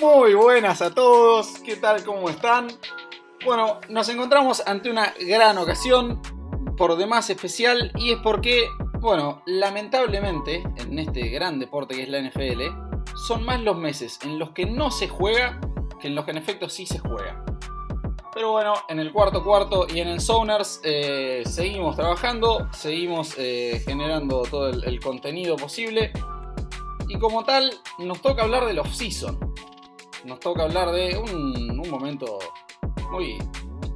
Muy buenas a todos, ¿qué tal? ¿Cómo están? Bueno, nos encontramos ante una gran ocasión, por demás especial, y es porque, bueno, lamentablemente, en este gran deporte que es la NFL, son más los meses en los que no se juega que en los que en efecto sí se juega. Pero bueno, en el cuarto cuarto y en el Zoners eh, seguimos trabajando, seguimos eh, generando todo el, el contenido posible. Y como tal, nos toca hablar del off-season nos toca hablar de un, momento muy,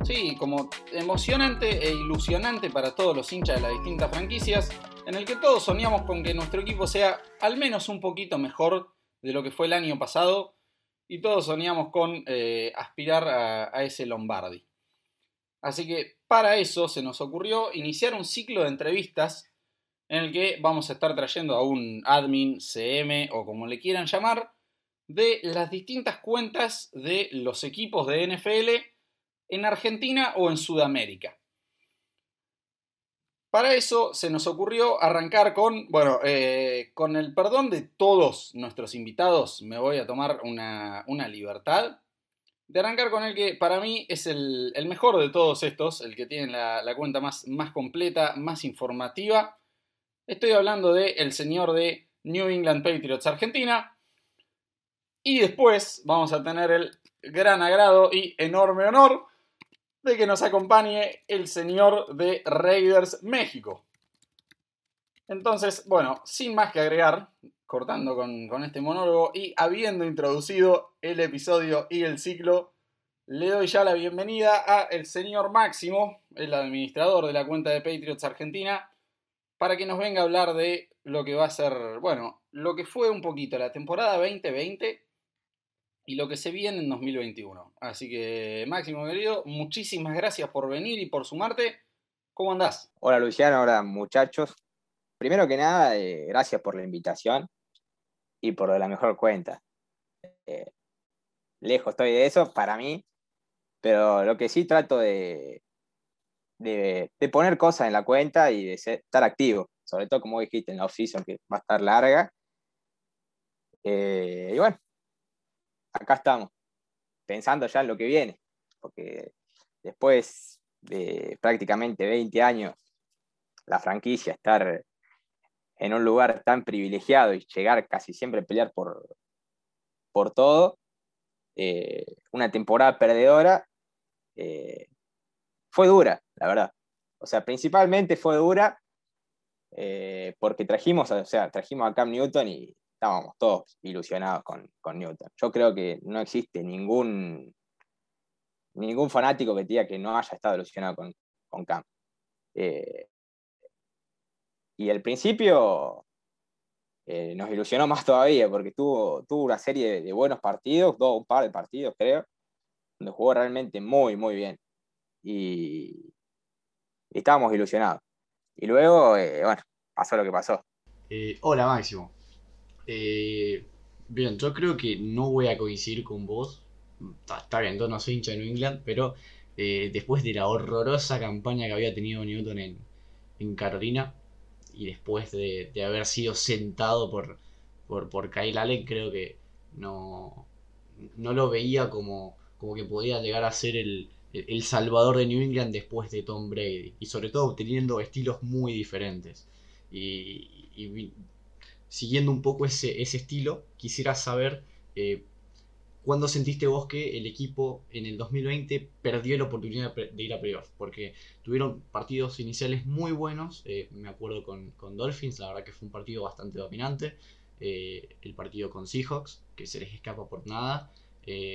sí, como emocionante e ilusionante para todos los hinchas de las distintas franquicias, en el que todos soñamos con que nuestro equipo sea al menos un poquito mejor de lo que fue el año pasado y todos soñamos con eh, aspirar a, a ese Lombardi. Así que para eso se nos ocurrió iniciar un ciclo de entrevistas en el que vamos a estar trayendo a un admin, CM o como le quieran llamar, de las distintas cuentas de los equipos de NFL en Argentina o en Sudamérica. Para eso se nos ocurrió arrancar con, bueno, eh, con el perdón de todos nuestros invitados, me voy a tomar una, libertad de arrancar con el que para mí es el, mejor de todos estos, el que tiene la, cuenta más, más, completa, más informativa. Estoy hablando de el señor de New England Patriots Argentina, y después vamos a tener el gran agrado y enorme honor de que nos acompañe el señor de Raiders México. Entonces, bueno, sin más que agregar, cortando con, este monólogo y habiendo introducido el episodio y el ciclo, le doy ya la bienvenida a el señor Máximo, el administrador de la cuenta de Patriots Argentina, para que nos venga a hablar de lo que va a ser, bueno, lo que fue un poquito la temporada 2020 y lo que se viene en 2021. Así que, Máximo, querido, muchísimas gracias por venir y por sumarte. ¿Cómo andás? Hola, Luciano. Hola, muchachos. Primero que nada, eh, gracias por la invitación y por la mejor cuenta. Eh, lejos estoy de eso, para mí, pero lo que sí trato de, de, poner cosas en la cuenta y de estar activo, sobre todo como dijiste en la off-season, que va a estar larga. Eh, y bueno, acá estamos, pensando ya en lo que viene, porque después de prácticamente 20 años, la franquicia estar en un lugar tan privilegiado y llegar casi siempre a pelear por, por todo, eh, una temporada perdedora, eh, fue dura, la verdad. O sea, principalmente fue dura eh, porque trajimos, o sea, trajimos a Cam Newton y estábamos todos ilusionados con, Newton. Yo creo que no existe ningún, ningún fanático que diga que no haya estado ilusionado con, con Cam. Eh, y el principio eh, nos ilusionó más todavía porque tuvo, tuvo una serie de, buenos partidos, dos, un par de partidos creo, donde jugó realmente muy, muy bien. Y, estábamos ilusionados. Y luego, eh, bueno, pasó lo que pasó. hola Máximo, eh, bien, yo creo que no voy a coincidir con vos. Está, bien, yo no soy hincha de New England, pero eh, después de la horrorosa campaña que había tenido Newton en, Carolina y después de, haber sido sentado por, por, Kyle Allen, creo que no, no lo veía como, como que podía llegar a ser el, salvador de New England después de Tom Brady. Y sobre todo teniendo estilos muy diferentes. Y siguiendo un poco ese, estilo, quisiera saber eh, cuándo sentiste vos que el equipo en el 2020 perdió la oportunidad de ir a playoff, porque tuvieron partidos iniciales muy buenos, eh, me acuerdo con, Dolphins, la verdad que fue un partido bastante dominante, eh, el partido con Seahawks, que se les escapa por nada,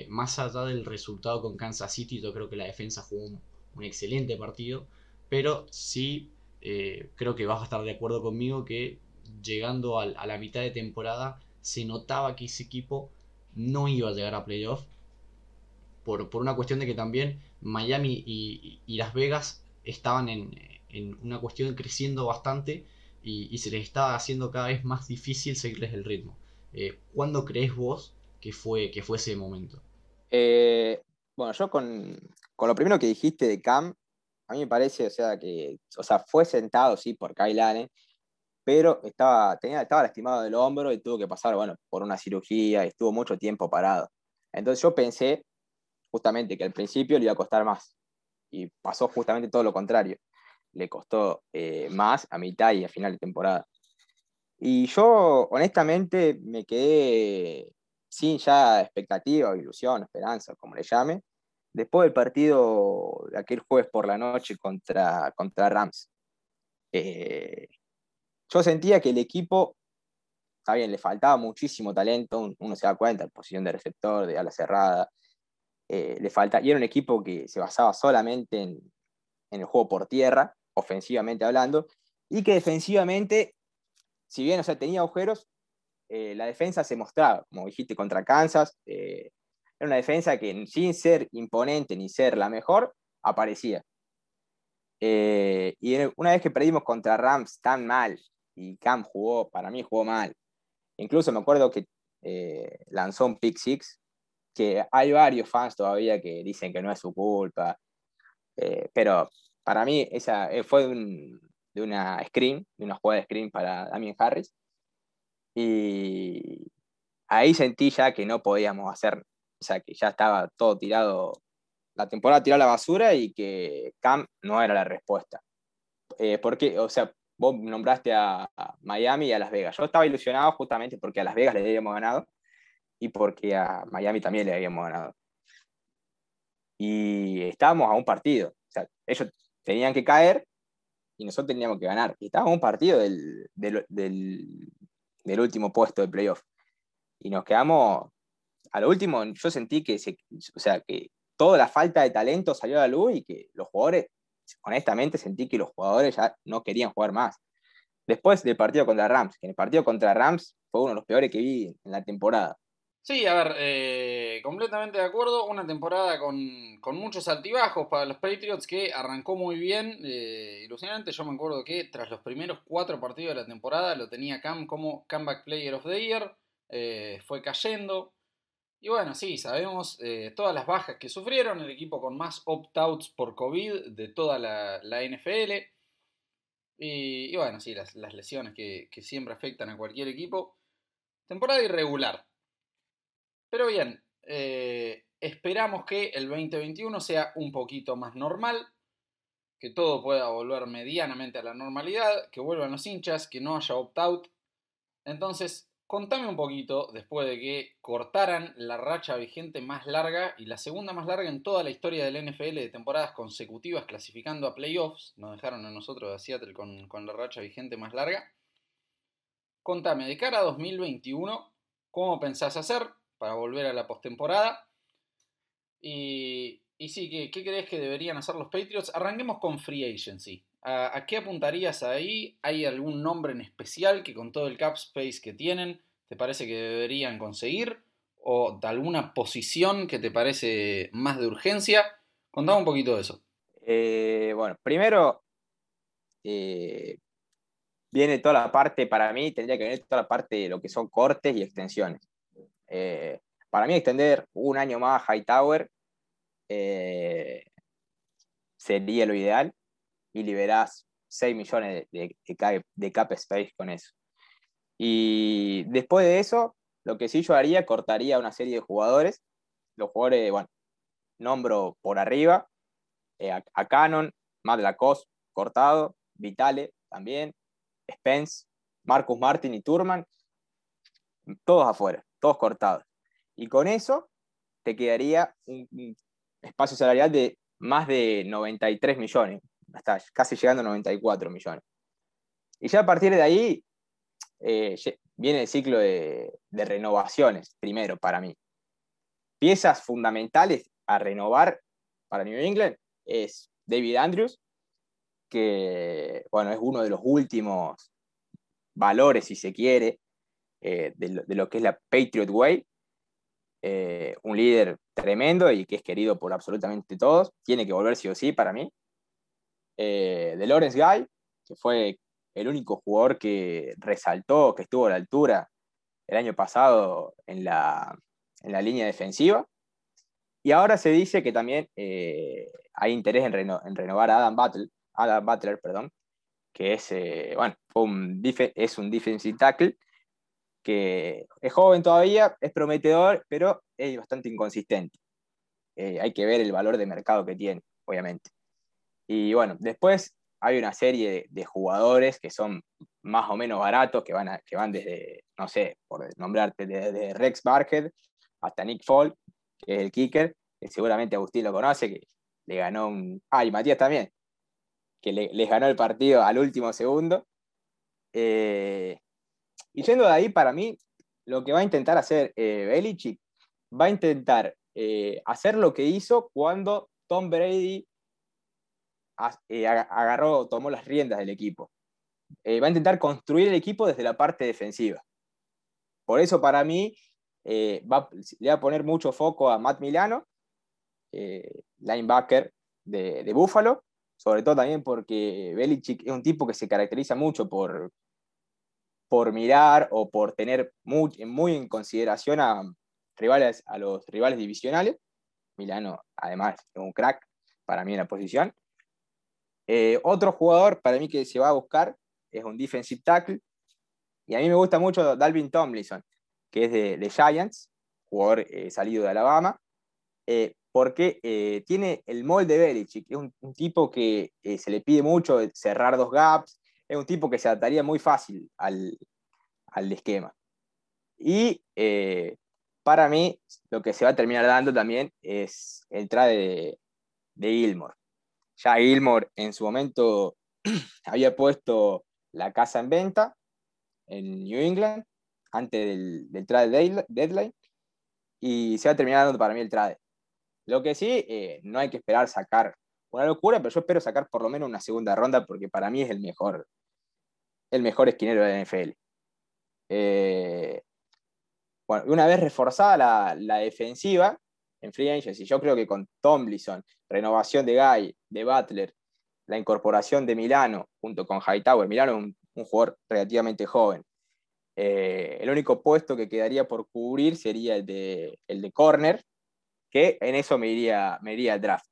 más allá del resultado con Kansas City, yo creo que la defensa jugó un, un excelente partido, pero sí creo que vas a estar de acuerdo conmigo que llegando a, la mitad de temporada, se notaba que ese equipo no iba a llegar a playoff. Por, por una cuestión de que también Miami y, Las Vegas estaban en, una cuestión creciendo bastante y, se les estaba haciendo cada vez más difícil seguirles el ritmo. Eh, ¿Cuándo crees vos que fue, que fue ese momento? Eh, bueno, yo con, con, lo primero que dijiste de Cam, a mí me parece, o sea, que, o sea, fue sentado, sí, por Kyle Allen, pero estaba, tenía, estaba lastimado del hombro y tuvo que pasar, bueno, por una cirugía y estuvo mucho tiempo parado. Entonces yo pensé justamente que al principio le iba a costar más. Y pasó justamente todo lo contrario. Le costó eh, más a mitad y a final de temporada. Y yo, honestamente, me quedé sin ya expectativa, ilusión, esperanza, como le llame, después del partido de aquel jueves por la noche contra, contra Rams. Eh, yo sentía que el equipo, está bien, le faltaba muchísimo talento, uno se da cuenta, posición de receptor, de ala cerrada, eh, le falta, y era un equipo que se basaba solamente en, el juego por tierra, ofensivamente hablando, y que defensivamente, si bien o sea, tenía agujeros, eh, la defensa se mostraba, como dijiste, contra Kansas. Eh, era una defensa que sin ser imponente ni ser la mejor, aparecía. Y una vez que perdimos contra Rams tan mal, y Cam jugó, para mí jugó mal, incluso me acuerdo que lanzó un pick six, que hay varios fans todavía que dicen que no es su culpa, pero para mí esa fue de, una screen, de una jugada de screen para Damien Harris, y ahí sentí ya que no podíamos hacer, o sea, que ya estaba todo tirado, la temporada tirada a la basura y que Cam no era la respuesta. Eh, porque, o sea, vos nombraste a, Miami y a Las Vegas. Yo estaba ilusionado justamente porque a Las Vegas le habíamos ganado y porque a Miami también le habíamos ganado. Y estábamos a un partido. O sea, ellos tenían que caer y nosotros teníamos que ganar. Y estábamos a un partido del, del, del último puesto de playoff. Y nos quedamos, a lo último, yo sentí que, se, o sea, que toda la falta de talento salió a la luz y que los jugadores, honestamente sentí que los jugadores ya no querían jugar más. Después del partido contra Rams, que el partido contra Rams fue uno de los peores que vi en la temporada. Sí, a ver, eh, completamente de acuerdo. Una temporada con, muchos altibajos para los Patriots que arrancó muy bien, eh, ilusionante. Yo me acuerdo que tras los primeros cuatro partidos de la temporada lo tenía Cam como Comeback Player of the Year. Eh, fue cayendo. Y bueno, sí, sabemos todas las bajas que sufrieron. El equipo con más opt-outs por COVID de toda la, NFL. Y, bueno, sí, las, lesiones que siempre afectan a cualquier equipo. Temporada irregular pero bien, eh, esperamos que el 2021 sea un poquito más normal, que todo pueda volver medianamente a la normalidad, que vuelvan los hinchas, que no haya opt-out. Entonces, contame un poquito, después de que cortaran la racha vigente más larga y la segunda más larga en toda la historia del NFL de temporadas consecutivas clasificando a playoffs, nos dejaron a nosotros de Seattle con, con la racha vigente más larga. Contame, de cara a 2021, ¿cómo pensás hacer? para volver a la postemporada. Y, y sí, ¿qué, ¿qué, crees que deberían hacer los Patriots? Arranquemos con Free Agency. ¿A, qué apuntarías ahí? ¿Hay algún nombre en especial que con todo el cap space que tienen te parece que deberían conseguir? ¿O de alguna posición que te parece más de urgencia? Contame un poquito de eso. Eh, bueno, primero, eh, viene toda la parte, para mí, tendría que venir toda la parte de lo que son cortes y extensiones. Eh, para mí extender un año más Hightower eh, sería lo ideal y liberás 6 millones de, de, cap space con eso. Y después de eso, lo que sí yo haría, cortaría una serie de jugadores. Los jugadores, bueno, nombro por arriba, eh, a, Canon, Matt Lacoste, cortado, Vitale también, Spence, Marcus Martin y Turman, todos afuera todos cortados. Y con eso te quedaría un, espacio salarial de más de 93 millones, hasta casi llegando a 94 millones. Y ya a partir de ahí eh, viene el ciclo de, renovaciones, primero para mí. Piezas fundamentales a renovar para New England es David Andrews, que bueno, es uno de los últimos valores, si se quiere, eh, de, lo, que es la Patriot Way. Eh, un líder tremendo y que es querido por absolutamente todos. Tiene que volver sí o sí para mí. Eh, de Lawrence Guy, que fue el único jugador que resaltó, que estuvo a la altura el año pasado en la, en la línea defensiva. Y ahora se dice que también hay interés en, en, renovar a Adam Butler, Adam Butler perdón, que es, bueno, un es un defensive tackle que es joven todavía, es prometedor, pero es bastante inconsistente. Eh, hay que ver el valor de mercado que tiene, obviamente. Y bueno, después hay una serie de, jugadores que son más o menos baratos, que van, que van desde, no sé, por nombrarte, desde Rex Barhead hasta Nick Fall, que es el kicker, que seguramente Agustín lo conoce, que le ganó un... Ah, y Matías también, que le, les ganó el partido al último segundo. Eh, y yendo de ahí, para mí, lo que va a intentar hacer eh, Belichick, va a intentar eh, hacer lo que hizo cuando Tom Brady eh, agarró, tomó las riendas del equipo. va a intentar construir el equipo desde la parte defensiva. Por eso, para mí, va, le va a poner mucho foco a Matt Milano, linebacker de, de Buffalo, sobre todo también porque Belichick es un tipo que se caracteriza mucho por, por mirar o por tener muy, muy en consideración a, rivales, a los rivales divisionales. Milano, además, es un crack para mí en la posición. Eh, otro jugador para mí que se va a buscar es un defensive tackle. Y a mí me gusta mucho Dalvin Tomlinson, que es de, Giants, jugador eh, salido de Alabama. Eh, porque tiene el molde de Belichick, es un, tipo que se le pide mucho cerrar dos gaps, es un tipo que se adaptaría muy fácil al, esquema. Y para mí, lo que se va a terminar dando también es el trade de, de Gilmore. Ya Gilmore en su momento había puesto la casa en venta en New England antes del, trade deadline y se va dando para mí el trade. Lo que sí, eh, no hay que esperar sacar una locura, pero yo espero sacar por lo menos una segunda ronda porque para mí es el mejor, el mejor esquinero de la NFL. Eh, bueno, una vez reforzada la, defensiva en Free Agency, yo creo que con Tomlinson, renovación de Guy, de Butler, la incorporación de Milano junto con Hightower, Milano es un, jugador relativamente joven. Eh, el único puesto que quedaría por cubrir sería el de, el de corner, que en eso me iría, al draft.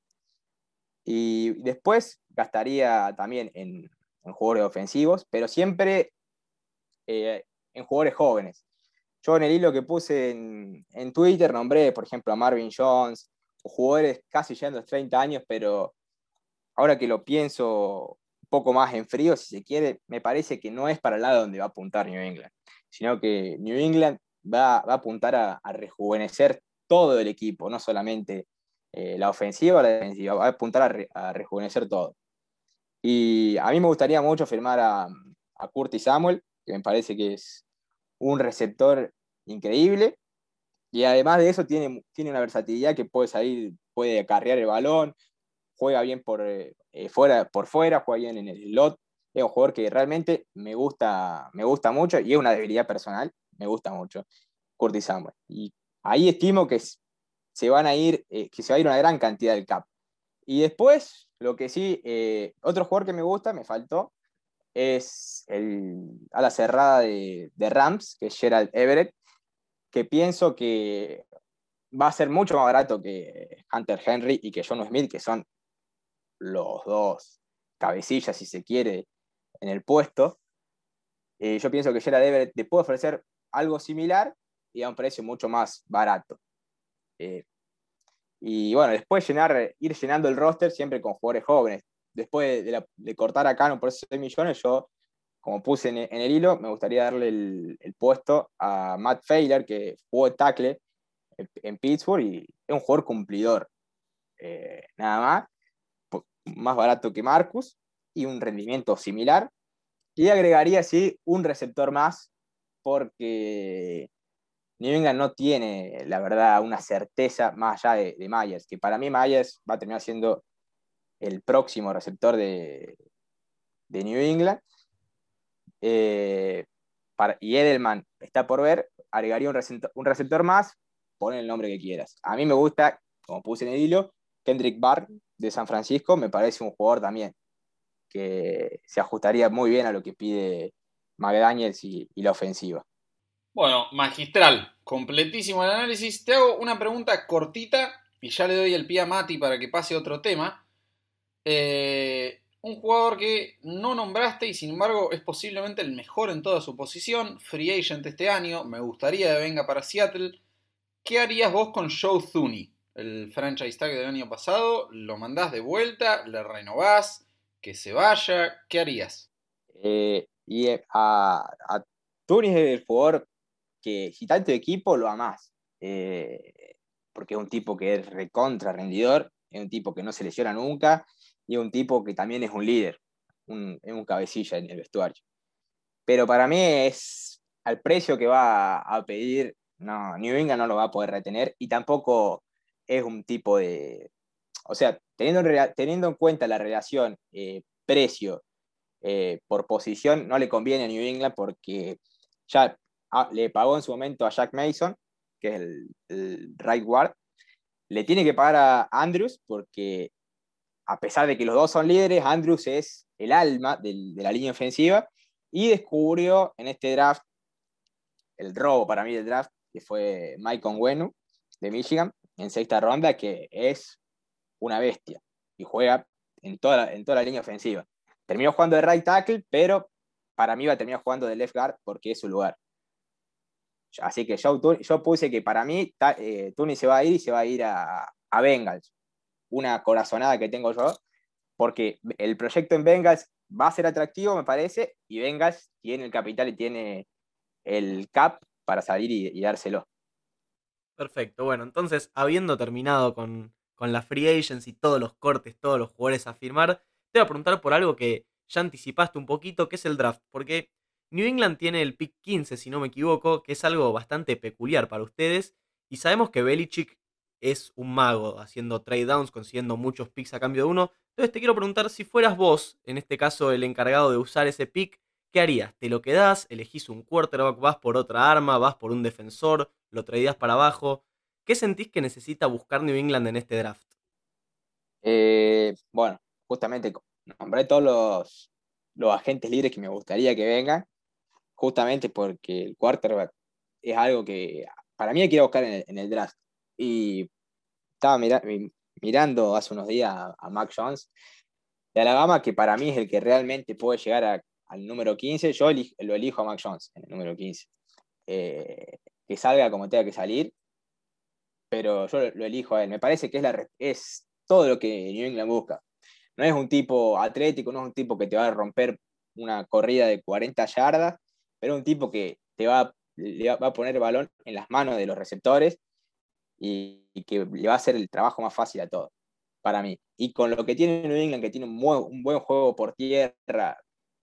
Y después gastaría también en, jugadores ofensivos, pero siempre eh, en jugadores jóvenes. Yo en el hilo que puse en, Twitter nombré, por ejemplo, a Marvin Jones, jugadores casi llegando a los 30 años, pero ahora que lo pienso un poco más en frío, si se quiere, me parece que no es para el lado donde va a apuntar New England, sino que New England va, a apuntar a, a rejuvenecer todo el equipo, no solamente eh, la ofensiva la defensiva, va a apuntar a, rejuvenecer todo. Y a mí me gustaría mucho firmar a, Curtis Samuel, que me parece que es un receptor increíble. Y además de eso tiene, tiene una versatilidad que puede salir, puede acarrear el balón, juega bien por, eh, fuera, por fuera, juega bien en el slot. Es un jugador que realmente me gusta, me gusta mucho y es una debilidad personal, me gusta mucho Curtis Samuel. Y ahí estimo que se van a ir, eh, que se va a ir una gran cantidad del cap. Y después, lo que sí, eh, otro jugador que me gusta, me faltó, es el, a la cerrada de, Rams, que es Gerald Everett, que pienso que va a ser mucho más barato que Hunter Henry y que John Smith, que son los dos cabecillas, si se quiere, en el puesto. Eh, yo pienso que Gerald Everett te puede ofrecer algo similar, y a un precio mucho más barato. Eh, y bueno, después llenar, ir llenando el roster siempre con jugadores jóvenes. Después de, cortar acá no por 6 millones, yo, como puse en, el hilo, me gustaría darle el, puesto a Matt Failer, que jugó tackle en, Pittsburgh y es un jugador cumplidor. Eh, nada más, más barato que Marcus y un rendimiento similar. Y agregaría, sí, un receptor más, porque New England no tiene, la verdad, una certeza más allá de, Myers, que para mí Myers va a terminar siendo el próximo receptor de, New England. Eh, y Edelman está por ver, agregaría un receptor, más, pon el nombre que quieras. A mí me gusta, como puse en el hilo, Kendrick Barr de San Francisco, me parece un jugador también que se ajustaría muy bien a lo que pide McDaniels y la ofensiva. Bueno, magistral, completísimo el análisis. Te hago una pregunta cortita y ya le doy el pie a Mati para que pase otro tema. Eh, un jugador que no nombraste y sin embargo es posiblemente el mejor en toda su posición, free agent este año, me gustaría que venga para Seattle. ¿Qué harías vos con Joe Thuney? El franchise tag del año pasado, ¿lo mandás de vuelta? ¿Le renovás? ¿Que se vaya? ¿Qué harías? Eh, y eh, a, a es el jugador que si tanto equipo lo amás. Eh, porque es un tipo que es recontra rendidor, es un tipo que no se lesiona nunca y un tipo que también es un líder, un, un cabecilla en el vestuario. Pero para mí es al precio que va a pedir, New England no lo va a poder retener y tampoco es un tipo de, o sea, teniendo, teniendo en cuenta la relación eh, precio eh, por posición, no le conviene a New England porque ya ah, le pagó en su momento a Jack Mason, que es el, el right guard, le tiene que pagar a Andrews porque a pesar de que los dos son líderes, Andrews es el alma de la línea ofensiva y descubrió en este draft el robo para mí del draft, que fue Mike Onwenu de Michigan en sexta ronda, que es una bestia y juega en toda la, toda la línea ofensiva. Terminó jugando de right tackle, pero para mí va a terminar jugando de left guard porque es su lugar. Así que yo, puse que para mí eh, se va a ir y se va a ir a Bengals una corazonada que tengo yo, porque el proyecto en Bengals va a ser atractivo, me parece, y Bengals tiene el capital y tiene el cap para salir y, dárselo. Perfecto, bueno, entonces, habiendo terminado con, con la free agents y todos los cortes, todos los jugadores a firmar, te voy a preguntar por algo que ya anticipaste un poquito, que es el draft, porque New England tiene el pick 15, si no me equivoco, que es algo bastante peculiar para ustedes, y sabemos que Belichick es un mago haciendo trade downs, consiguiendo muchos picks a cambio de uno. Entonces te quiero preguntar si fueras vos, en este caso el encargado de usar ese pick, ¿qué harías? ¿Te lo quedás? ¿Elegís un quarterback? ¿Vas por otra arma? ¿Vas por un defensor? ¿Lo traías para abajo? ¿Qué sentís que necesita buscar New England en este draft? Eh, bueno, justamente nombré todos los, los agentes libres que me gustaría que vengan, justamente porque el quarterback es algo que para mí hay buscar en el draft y estaba mirando hace unos días a, Mac Jones de Alabama, que para mí es el que realmente puede llegar al número 15. Yo lo elijo a Mac Jones en el número 15. Eh, que salga como tenga que salir, pero yo lo elijo a él. Me parece que es, la, es todo lo que New England busca. No es un tipo atlético, no es un tipo que te va a romper una corrida de 40 yardas, pero es un tipo que te va, va a poner balón en las manos de los receptores y, que le va a hacer el trabajo más fácil a todos, para mí. Y con lo que tiene New England, que tiene un, buen juego por tierra,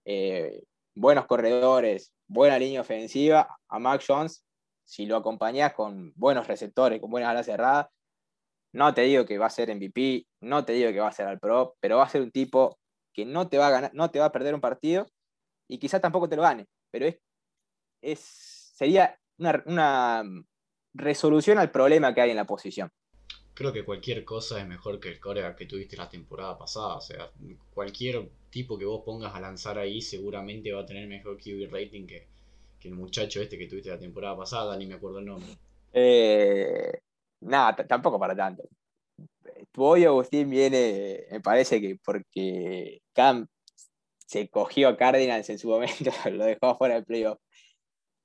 eh, buenos corredores, buena línea ofensiva, a Max Jones, si lo acompañas con buenos receptores, con buenas alas cerradas, no te digo que va a ser MVP, no te digo que va a ser al pro, pero va a ser un tipo que no te va a ganar, no te va a perder un partido y quizás tampoco te lo gane, pero es, es sería una, resolución al problema que hay en la posición. Creo que cualquier cosa es mejor que el coreback que tuviste la temporada pasada. O sea, cualquier tipo que vos pongas a lanzar ahí seguramente va a tener mejor QB rating que, el muchacho este que tuviste la temporada pasada, ni me acuerdo el nombre. Eh, nada, tampoco para tanto. Tu hoy Agustín viene, me parece que porque Cam se cogió a Cardinals en su momento, lo dejó fuera del playoff.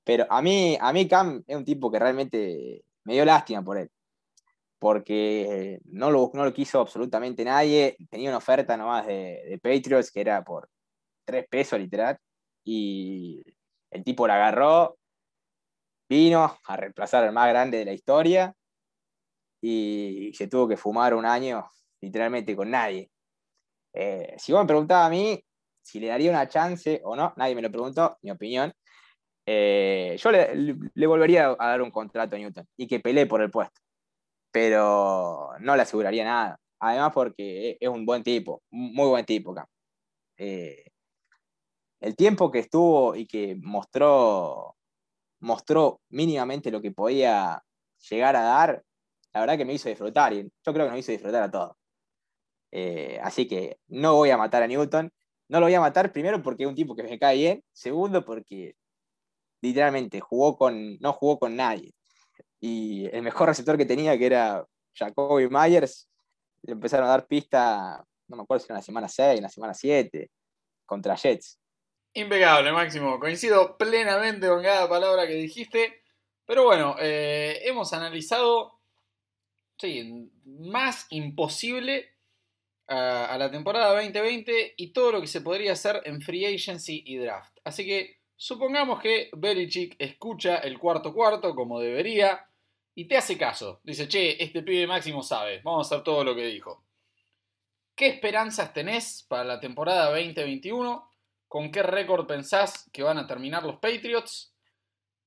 Pero a mí, a mí Cam es un tipo que realmente me dio lástima por él. Porque no lo, no lo quiso absolutamente nadie. Tenía una oferta nomás de, de Patriots que era por tres pesos literal. Y el tipo la agarró, vino a reemplazar al más grande de la historia y se tuvo que fumar un año literalmente con nadie. Eh, si vos me preguntabas a mí si le daría una chance o no, nadie me lo preguntó, mi opinión, eh, yo le, volvería a dar un contrato a Newton y que pelee por el puesto, pero no le aseguraría nada. Además porque es un buen tipo, muy buen tipo. Eh, el tiempo que estuvo y que mostró, mostró mínimamente lo que podía llegar a dar, la verdad que me hizo disfrutar yo creo que nos hizo disfrutar a todos. Eh, así que no voy a matar a Newton. No lo voy a matar primero porque es un tipo que me cae bien. Segundo porque literalmente jugó con, no jugó con nadie. Y el mejor receptor que tenía, que era Jacoby Myers, le empezaron a dar pista no me acuerdo si era en la semana 6, en la semana 7, contra Jets. Impecable, Máximo. Coincido plenamente con cada palabra que dijiste. Pero bueno, eh, hemos analizado, sí, más imposible a, a, la temporada 2020 y todo lo que se podría hacer en free agency y draft. Así que supongamos que Belichick escucha el cuarto cuarto como debería y te hace caso. Dice, che, este pibe máximo sabe, vamos a hacer todo lo que dijo. ¿Qué esperanzas tenés para la temporada 2021? ¿Con qué récord pensás que van a terminar los Patriots?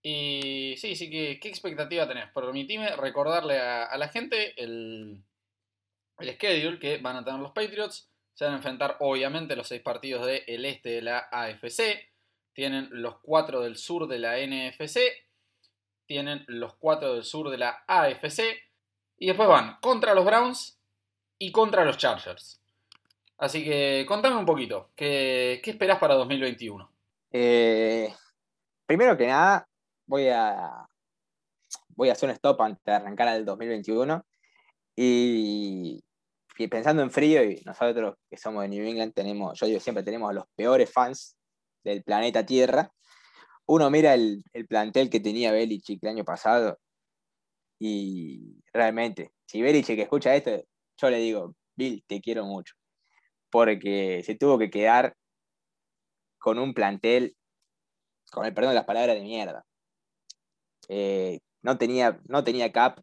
Y sí, sí, ¿qué, qué expectativa tenés? Permitime recordarle a, la gente el, el schedule que van a tener los Patriots. Se van a enfrentar obviamente los seis partidos del este de la AFC. Tienen los cuatro del sur de la NFC. Tienen los cuatro del sur de la AFC. Y después van contra los Browns y contra los Chargers. Así que contame un poquito, ¿qué, qué esperás para 2021? Eh, primero que nada, voy a, voy a hacer un stop antes de arrancar al 2021. Y, y, pensando en frío, y nosotros que somos de New England, tenemos, yo digo siempre, tenemos a los peores fans del planeta Tierra. Uno mira el, el plantel que tenía Belichick el año pasado y realmente, si Belichick escucha esto, yo le digo, Bill, te quiero mucho porque se tuvo que quedar con un plantel, con el perdón de las palabras, de mierda. Eh, no, tenía, no tenía cap,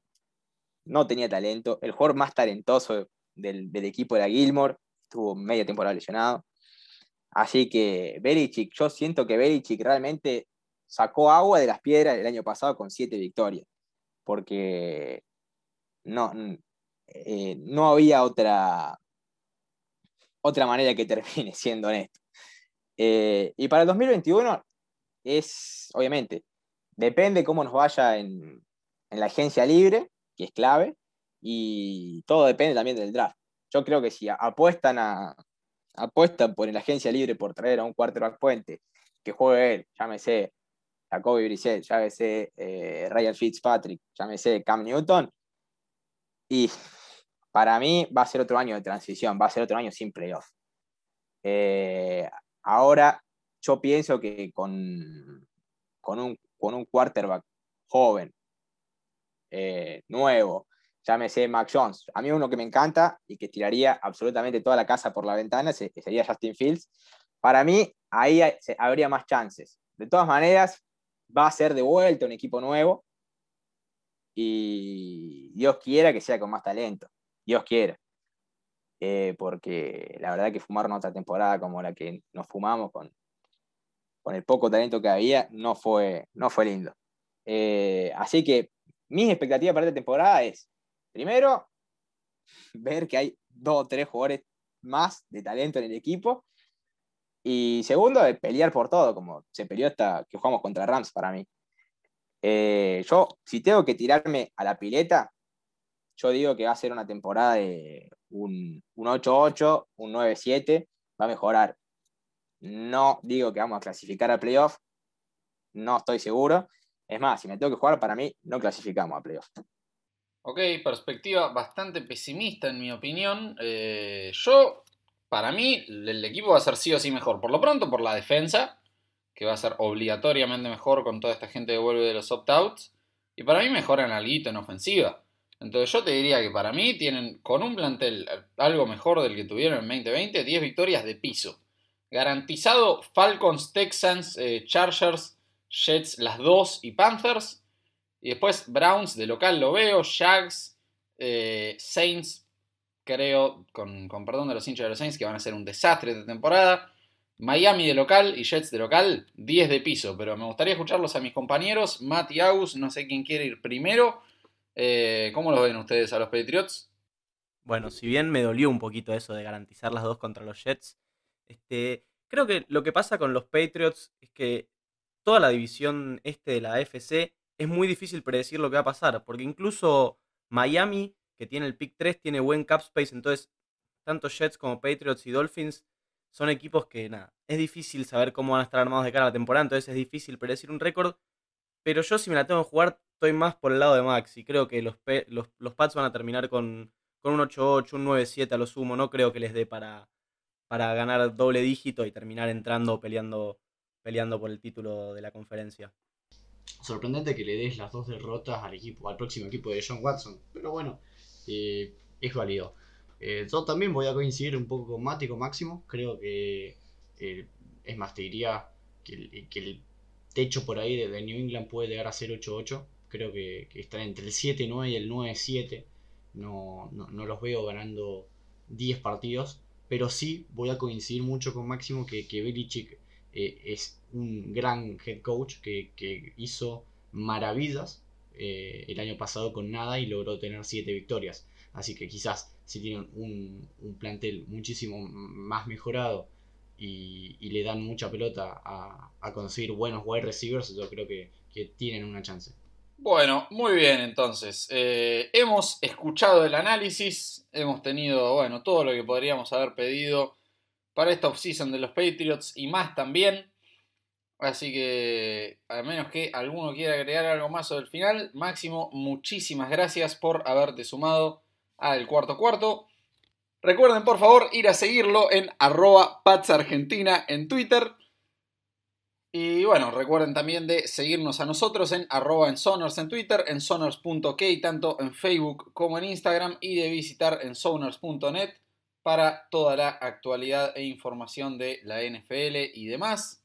no tenía talento. El jugador más talentoso del, del equipo era Gilmore, estuvo media temporada lesionado. Así que Belichick, yo siento que Belichick realmente sacó agua de las piedras el año pasado con siete victorias, porque no, eh, no había otra, otra manera que termine, siendo honesto. Eh, y para el 2021 es, obviamente, depende cómo nos vaya en, en, la agencia libre, que es clave, y todo depende también del draft. Yo creo que si apuestan, a, apuestan por la agencia libre por traer a un quarterback puente que juegue él, llámese Jacoby Brissett, llámese eh, Ryan Fitzpatrick, llámese Cam Newton, y para mí va a ser otro año de transición, va a ser otro año sin playoff. Eh, ahora yo pienso que con, con, un, con un quarterback joven, eh, nuevo, llámese Mac Jones, a mí uno que me encanta y que tiraría absolutamente toda la casa por la ventana sería Justin Fields. Para mí ahí habría más chances. De todas maneras, va a ser de vuelta un equipo nuevo y Dios quiera que sea con más talento. Dios quiera. Eh, porque la verdad que fumar otra temporada como la que nos fumamos con, con el poco talento que había no fue, no fue lindo. Eh, así que mi expectativa para esta temporada es, primero, ver que hay dos o tres jugadores más de talento en el equipo. Y segundo, pelear por todo, como se peleó hasta que jugamos contra Rams para mí. Eh, yo, si tengo que tirarme a la pileta, yo digo que va a ser una temporada de un, un 8-8, un 9-7, va a mejorar. No digo que vamos a clasificar al playoff, no estoy seguro. Es más, si me tengo que jugar, para mí no clasificamos a playoff. Ok, perspectiva bastante pesimista en mi opinión. Eh, yo, para mí, el equipo va a ser sí o sí mejor. Por lo pronto, por la defensa, que va a ser obligatoriamente mejor con toda esta gente que vuelve de los opt-outs. Y para mí mejoran algo en ofensiva. Entonces yo te diría que para mí tienen con un plantel algo mejor del que tuvieron en 2020, 10 victorias de piso. Garantizado Falcons, Texans, eh, Chargers, Jets las dos y Panthers. Y después Browns de local lo veo, Jags, eh, Saints, creo, con, con, perdón de los hinchas de los Saints, que van a ser un desastre de temporada. Miami de local y Jets de local, 10 de piso. Pero me gustaría escucharlos a mis compañeros, Matt y Agus, no sé quién quiere ir primero. Eh, ¿Cómo lo ven ustedes a los Patriots? Bueno, si bien me dolió un poquito eso de garantizar las dos contra los Jets, este, creo que lo que pasa con los Patriots es que toda la división este de la AFC es muy difícil predecir lo que va a pasar, porque incluso Miami, que tiene el pick 3, tiene buen cap space, entonces tanto Jets como Patriots y Dolphins son equipos que, nada, es difícil saber cómo van a estar armados de cara a la temporada, entonces es difícil predecir un récord, pero yo si me la tengo que jugar estoy más por el lado de Max y creo que los, los, los Pats van a terminar con, con un 8-8, un 9-7 a lo sumo. No creo que les dé para, para ganar doble dígito y terminar entrando peleando, peleando por el título de la conferencia. Sorprendente que le des las dos derrotas al equipo, al próximo equipo de John Watson. Pero bueno, eh, es válido. Eh, yo también voy a coincidir un poco con Mati, con Máximo. Creo que eh, es más, te diría que el, techo por ahí de, New England puede llegar a ser 8-8. Creo que, que están entre el 7-9 y el 9-7. No, no, los veo ganando 10 partidos. Pero sí voy a coincidir mucho con Máximo que, que Belichick eh, es un gran head coach que, que hizo maravillas eh, el año pasado con nada y logró tener 7 victorias. Así que quizás si tienen un, un plantel muchísimo más mejorado y, le dan mucha pelota a, conseguir buenos wide receivers, yo creo que, tienen una chance. Bueno, muy bien entonces. Eh, hemos escuchado el análisis, hemos tenido, bueno, todo lo que podríamos haber pedido para esta offseason de los Patriots y más también. Así que, a menos que alguno quiera agregar algo más sobre el final, Máximo, muchísimas gracias por haberte sumado al cuarto cuarto. Recuerden por favor ir a seguirlo en arroba patsargentina en Twitter. Y bueno, recuerden también de seguirnos a nosotros en arroba en Sonors en Twitter, en sonors.k, tanto en Facebook como en Instagram, y de visitar en sonors.net para toda la actualidad e información de la NFL y demás.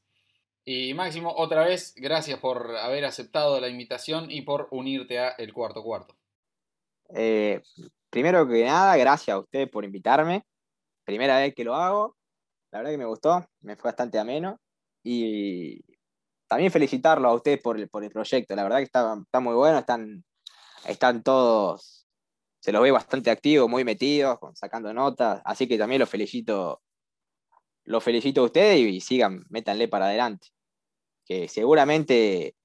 Y Máximo, otra vez, gracias por haber aceptado la invitación y por unirte a El Cuarto Cuarto. Eh, primero que nada, gracias a ustedes por invitarme. Primera vez que lo hago. La verdad que me gustó, me fue bastante ameno. Y también felicitarlo a ustedes por el, por el proyecto. La verdad que está, está muy bueno, están, están todos, se los ve bastante activos, muy metidos, sacando notas. Así que también los felicito, los felicito a ustedes y, sigan, métanle para adelante. Que seguramente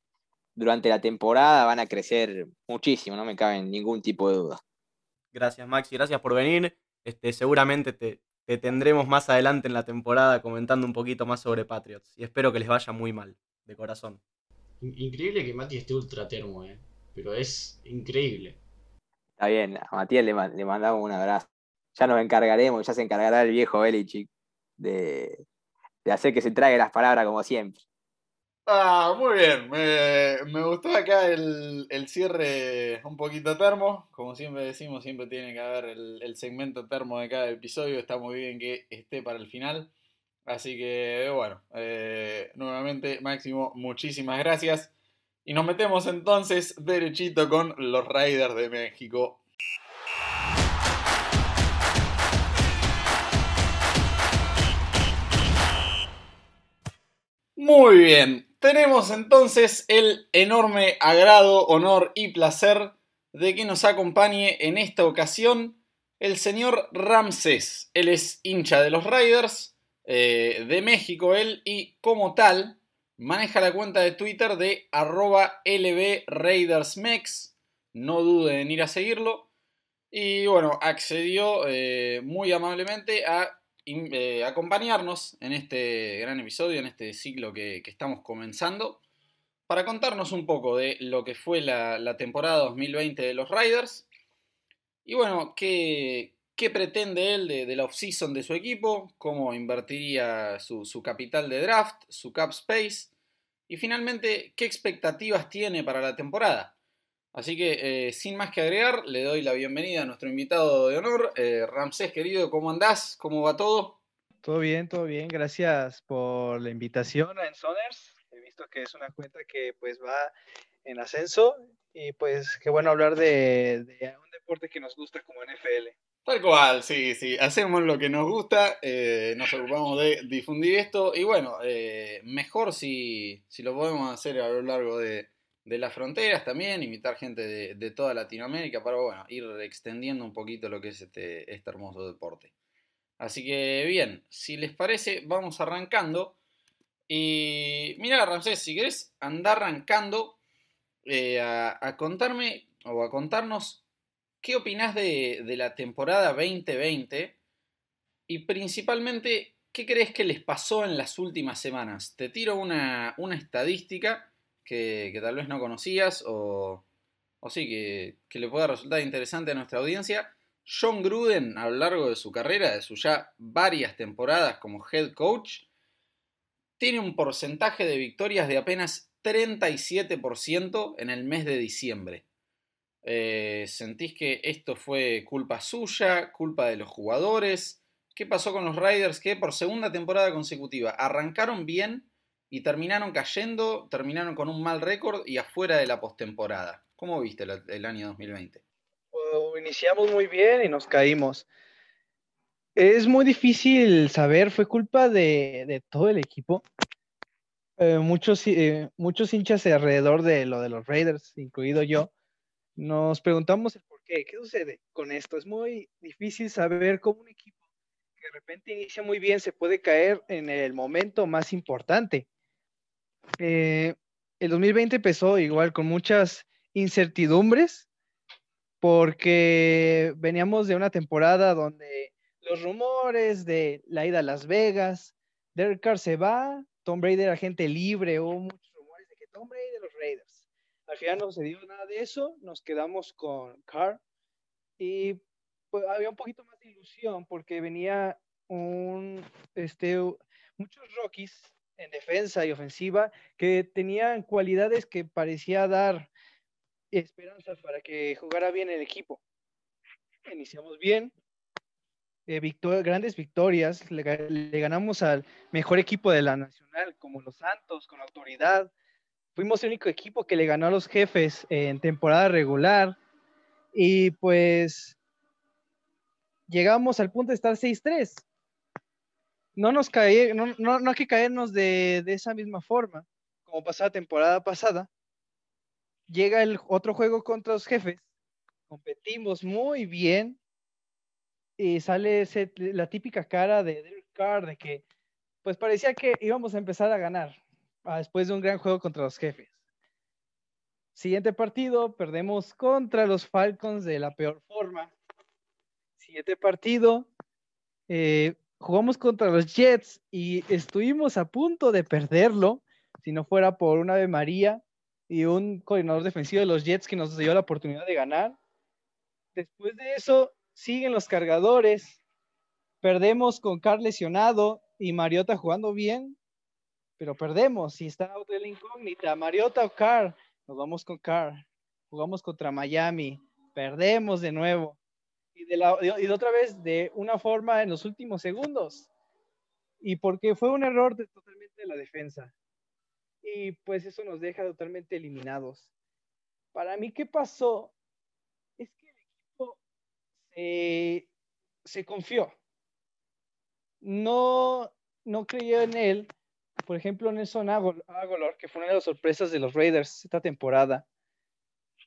durante la temporada van a crecer muchísimo, no me cabe ningún tipo de duda. Gracias, Maxi. Gracias por venir. Este, seguramente te, tendremos más adelante en la temporada comentando un poquito más sobre Patriots. Y espero que les vaya muy mal, de corazón. Increíble que Mati esté ultra termo, ¿eh? Pero es increíble. Está bien, a Matías le, mandamos un abrazo. Ya nos encargaremos, ya se encargará el viejo Belichick de, de hacer que se traiga las palabras como siempre. Ah, muy bien. Me, gustó acá el, cierre un poquito termo. Como siempre decimos, siempre tiene que haber el, segmento termo de cada episodio. Está muy bien que esté para el final. Así que, bueno, eh, nuevamente, Máximo, muchísimas gracias. Y nos metemos entonces derechito con los Raiders de México. Muy bien, tenemos entonces el enorme agrado, honor y placer de que nos acompañe en esta ocasión el señor Ramsés. Él es hincha de los Raiders, eh, de México él, y como tal maneja la cuenta de Twitter de arroba lbraidersmex. No dude en ir a seguirlo. Y bueno, accedió eh, muy amablemente a eh, acompañarnos en este gran episodio, en este ciclo que, estamos comenzando, para contarnos un poco de lo que fue la, temporada 2020 de los Riders. Y bueno, qué, qué pretende él de, la off-season de su equipo, cómo invertiría su, su, capital de draft, su cap space, y finalmente qué expectativas tiene para la temporada. Así que, eh, sin más que agregar, le doy la bienvenida a nuestro invitado de honor, eh, Ramsés, querido, ¿cómo andás? ¿Cómo va todo? Todo bien, todo bien. Gracias por la invitación a Ensoners. He visto que es una cuenta que pues va en ascenso y pues qué bueno hablar de, un deporte que nos gusta como NFL. Tal cual, sí, sí. Hacemos lo que nos gusta, eh, nos ocupamos de difundir esto y bueno, mejor si, si lo podemos hacer a lo largo de de las fronteras también, invitar gente de, toda Latinoamérica para bueno, ir extendiendo un poquito lo que es este, este hermoso deporte. Así que bien, si les parece, vamos arrancando. Y mira, Ramsés, si querés andar arrancando eh, a, contarme o a contarnos qué opinás de, de la temporada 2020 y principalmente qué crees que les pasó en las últimas semanas. Te tiro una, una estadística que, tal vez no conocías o, o sí, que, le pueda resultar interesante a nuestra audiencia. John Gruden, a lo largo de su carrera, de sus ya varias temporadas como head coach, tiene un porcentaje de victorias de apenas 37% en el mes de diciembre. Eh, ¿Sentís que esto fue culpa suya, culpa de los jugadores? ¿Qué pasó con los Raiders que por segunda temporada consecutiva arrancaron bien y terminaron cayendo, terminaron con un mal récord y afuera de la postemporada? ¿Cómo viste el, año 2020? iniciamos muy bien y nos caímos. Es muy difícil saber, fue culpa de, todo el equipo. Eh, muchos, eh, muchos hinchas alrededor de lo de los Raiders, incluido yo, nos preguntamos el por qué, qué sucede con esto. Es muy difícil saber cómo un equipo que de repente inicia muy bien se puede caer en el momento más importante. Eh, el 2020 empezó igual con muchas incertidumbres porque veníamos de una temporada donde los rumores de la ida a Las Vegas, Derek Carr se va, Tom Brady era gente libre, hubo muchos rumores de que Tom Brady de los Raiders. Al final no se dio nada de eso, nos quedamos con Carr y pues, había un poquito más de ilusión porque venía un, este, muchos Rockies en defensa y ofensiva que tenían cualidades que parecía dar esperanzas para que jugara bien el equipo. Iniciamos bien, eh, grandes victorias, le, le, ganamos al mejor equipo de la nacional, como los Santos, con autoridad, fuimos el único equipo que le ganó a los jefes en temporada regular. Y pues llegamos al punto de estar 6-3. No nos cae, no, no, hay que caernos de, de, esa misma forma, como pasó la temporada pasada. Llega el otro juego contra los jefes, competimos muy bien y sale la típica cara de Derek Carr de que pues parecía que íbamos a empezar a ganar. Ah, después de un gran juego contra los jefes. Siguiente partido, perdemos contra los Falcons de la peor forma. Siguiente partido, eh, jugamos contra los Jets y estuvimos a punto de perderlo si no fuera por una Ave María y un coordinador defensivo de los Jets que nos dio la oportunidad de ganar. Después de eso, siguen los cargadores. Perdemos con Carl lesionado y Mariota jugando bien pero perdemos. Si está otra la incógnita, Mariota o Carr, nos vamos con Carr. Jugamos contra Miami, perdemos de nuevo. Y de, la, y de otra vez de una forma en los últimos segundos. Y porque fue un error de, totalmente de la defensa. Y pues eso nos deja totalmente eliminados. Para mí, ¿qué pasó? Es que el equipo se, se confió. No, no creyó en él por ejemplo, Nelson Aguilar, que fue una de las sorpresas de los Raiders esta temporada,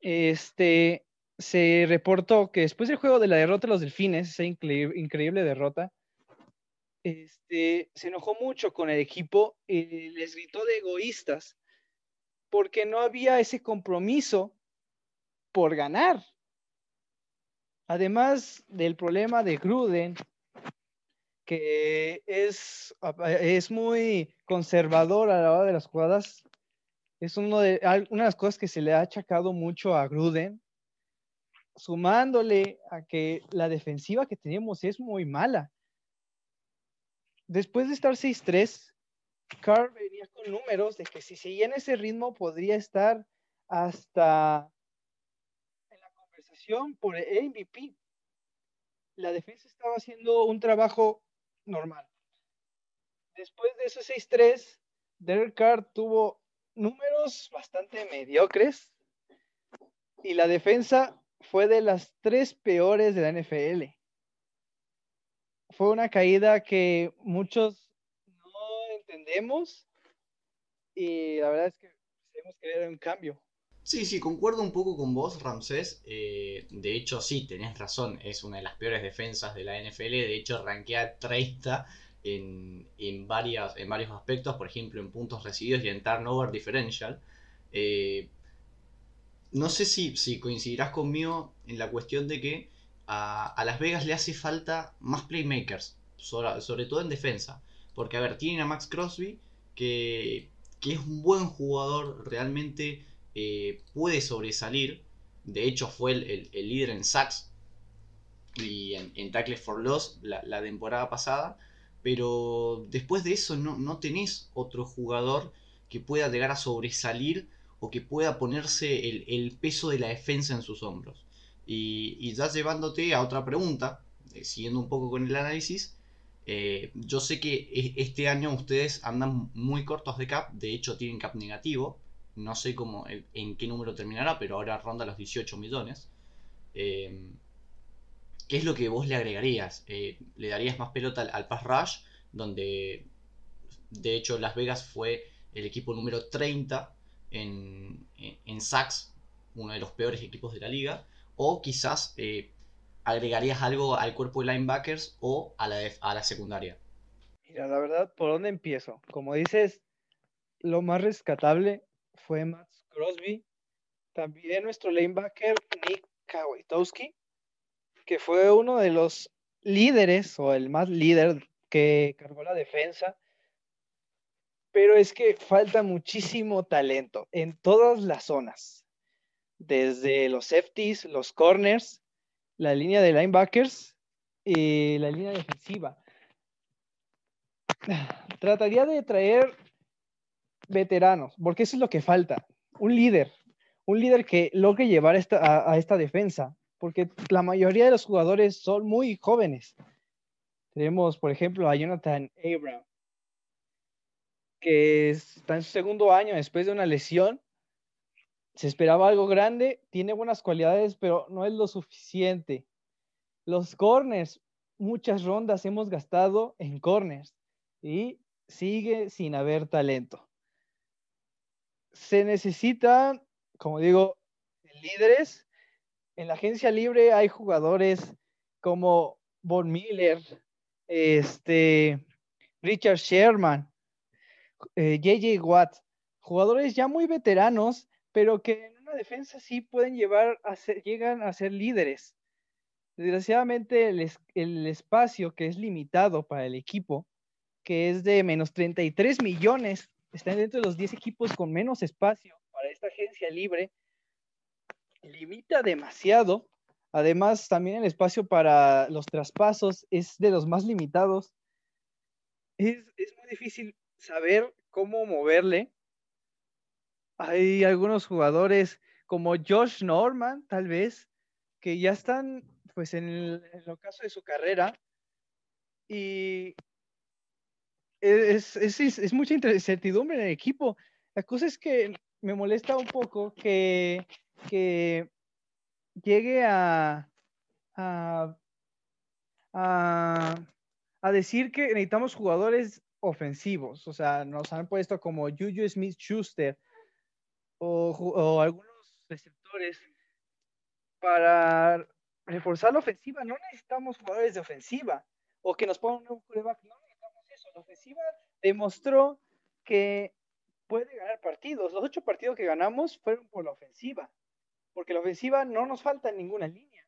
este, se reportó que después del juego de la derrota de los Delfines, esa increíble, derrota, este, se enojó mucho con el equipo y les gritó de egoístas porque no había ese compromiso por ganar. Además del problema de Gruden, que es, es muy conservador a la hora de las jugadas. Es uno de, una de las cosas que se le ha achacado mucho a Gruden, sumándole a que la defensiva que tenemos es muy mala. Después de estar 6-3, Carr venía con números de que si seguía en ese ritmo podría estar hasta en la conversación por el MVP. La defensa estaba haciendo un trabajo normal. Después de ese 6-3, Derek Carr tuvo números bastante mediocres y la defensa fue de las tres peores de la NFL. Fue una caída que muchos no entendemos y la verdad es que tenemos que ver un cambio. Sí, sí, concuerdo un poco con vos, Ramsés. Eh, de hecho, sí, tenés razón, es una de las peores defensas de la NFL. De hecho, rankea 30 en, en, varias, en varios aspectos, por ejemplo, en puntos recibidos y en turnover differential. Eh, no sé si, coincidirás conmigo en la cuestión de que a, Las Vegas le hace falta más playmakers, sobre, todo en defensa. Porque, a ver, tienen a Max Crosby, que, que es un buen jugador realmente eh, puede sobresalir. De hecho, fue el, líder en sacks y en, tackles for loss la, temporada pasada, pero después de eso no, no tenés otro jugador que pueda llegar a sobresalir o que pueda ponerse el, peso de la defensa en sus hombros. Y, ya llevándote a otra pregunta, eh, siguiendo un poco con el análisis, eh, yo sé que e, este año ustedes andan muy cortos de cap, de hecho tienen cap negativo, no sé cómo, en qué número terminará, pero ahora ronda los 18 millones. Eh, ¿Qué es lo que vos le agregarías? ¿Le darías más pelota al, pass rush? Donde de hecho Las Vegas fue el equipo número 30 en, en, uno de los peores equipos de la liga, o quizás eh, agregarías algo al cuerpo de linebackers o a la, a la secundaria. Mira, la verdad, ¿por dónde empiezo? Como dices, lo más rescatable fue Matt Crosby, también nuestro linebacker Nick Kawitowski, que fue uno de los líderes o el más líder que cargó la defensa pero es que falta muchísimo talento en todas las zonas, desde los safeties, los corners, la línea de linebackers y la línea defensiva. Trataría de traer veteranos, porque eso es lo que falta, un líder, un líder que logre llevar esta, a, esta defensa, porque la mayoría de los jugadores son muy jóvenes. Tenemos, por ejemplo, a Jonathan Abrams que está en su segundo año después de una lesión. Se esperaba algo grande, tiene buenas cualidades, pero no es lo suficiente. Los corners, muchas rondas hemos gastado en corners y sigue sin haber talento. Se necesitan, como digo, líderes. En la agencia libre hay jugadores como Von Miller, este, Richard Sherman, JJ eh, Watt, jugadores ya muy veteranos, pero que en una defensa sí pueden llevar a ser, llegan a ser líderes. Desgraciadamente el, espacio que es limitado para el equipo, que es de menos 33 millones, está dentro de los 10 equipos con menos espacio para esta agencia libre, limita demasiado. Además, también el espacio para los traspasos es de los más limitados. Es muy difícil saber cómo moverle. Hay algunos jugadores como Josh Norman, tal vez, que ya están pues en el, ocaso de su carrera y es, es, mucha incertidumbre en el equipo. La cosa es que me molesta un poco que, que llegue a, a, a decir que necesitamos jugadores ofensivos. O sea, nos han puesto como Juju Smith Schuster o, algunos receptores para reforzar la ofensiva. No necesitamos jugadores de ofensiva o que nos pongan un coreback. No necesitamos eso. La ofensiva demostró que puede ganar partidos. Los ocho partidos que ganamos fueron por la ofensiva. Porque la ofensiva no nos falta en ninguna línea.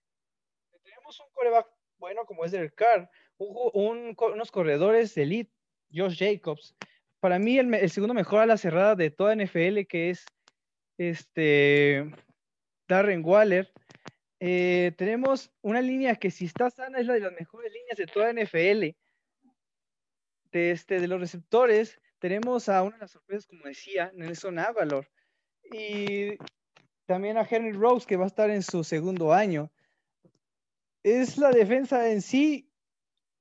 Tenemos un coreback bueno como es Derek Carr, unos corredores de elite Josh Jacobs. Para mí, el, segundo mejor a la cerrada de toda NFL, que es este Darren Waller. Eh, tenemos una línea que si está sana es la de las mejores líneas de toda NFL. De, este, de los receptores, tenemos a una de las sorpresas, como decía, Nelson Avalor. Y también a Henry Rose, que va a estar en su segundo año. Es la defensa en sí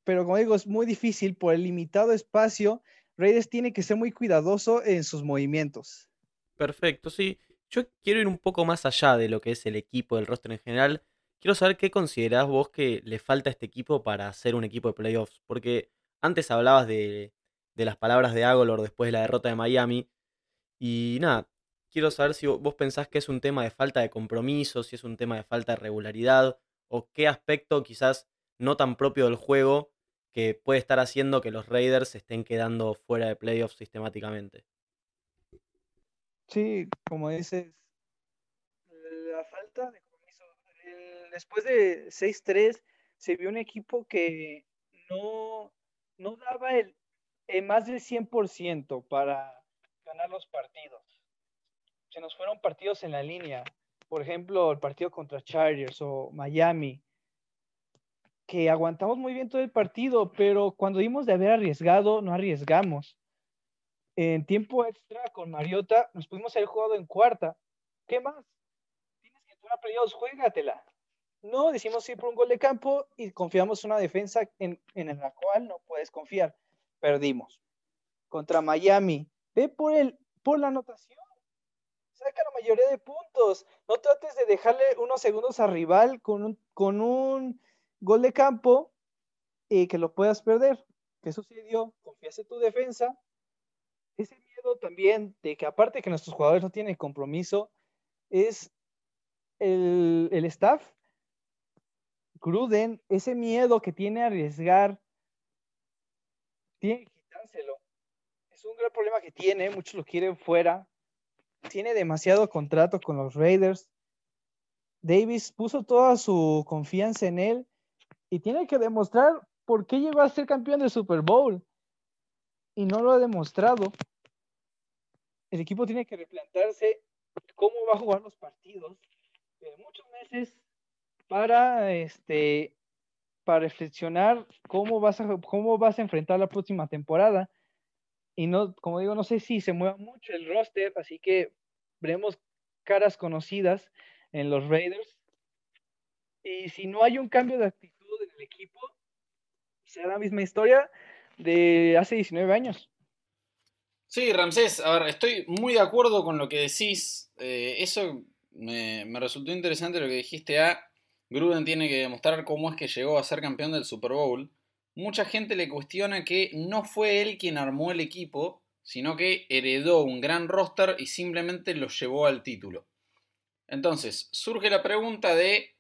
pero como digo, es muy difícil por el limitado espacio. Raiders tiene que ser muy cuidadoso en sus movimientos. Perfecto, sí. Yo quiero ir un poco más allá de lo que es el equipo, del roster en general. Quiero saber qué considerás vos que le falta a este equipo para ser un equipo de playoffs. Porque antes hablabas de, de las palabras de Agolor después de la derrota de Miami. Y nada, quiero saber si vos pensás que es un tema de falta de compromiso, si es un tema de falta de regularidad, o qué aspecto quizás no tan propio del juego que puede estar haciendo que los Raiders se estén quedando fuera de playoffs sistemáticamente. Sí, como dices, la falta de compromiso. Después de 6-3 se vio un equipo que no, no daba el, más del 100% para ganar los partidos. Se nos fueron partidos en la línea. Por ejemplo, el partido contra Chargers o Miami que aguantamos muy bien todo el partido, pero cuando dimos de haber arriesgado, no arriesgamos. En tiempo extra con Mariota nos pudimos haber jugado en cuarta. ¿Qué más? Tienes que entrar a juégatela. No, decimos sí por un gol de campo y confiamos en una defensa en, en la cual no puedes confiar. Perdimos. Contra Miami. Ve por, el, por la anotación. Saca la mayoría de puntos. No trates de dejarle unos segundos a rival con un, con un gol de campo y que lo puedas perder. ¿Qué sucedió? Confías en tu defensa. Ese miedo también de que aparte que nuestros jugadores no tienen compromiso, es el, el staff. Gruden, ese miedo que tiene a arriesgar, tiene que quitárselo. Es un gran problema que tiene, muchos lo quieren fuera. Tiene demasiado contrato con los Raiders. Davis puso toda su confianza en él y tiene que demostrar por qué llegó a ser campeón del Super Bowl. Y no lo ha demostrado. El equipo tiene que replantarse cómo va a jugar los partidos de muchos meses para este para reflexionar cómo vas a cómo vas a enfrentar la próxima temporada y no como digo no sé si se mueva mucho el roster así que veremos caras conocidas en los Raiders y si no hay un cambio de actitud el equipo será la misma historia de hace 19 años. Sí, Ramsés, a ver, estoy muy de acuerdo con lo que decís. Eh, eso me, me, resultó interesante lo que dijiste a Gruden tiene que demostrar cómo es que llegó a ser campeón del Super Bowl. Mucha gente le cuestiona que no fue él quien armó el equipo, sino que heredó un gran roster y simplemente lo llevó al título. Entonces, surge la pregunta de,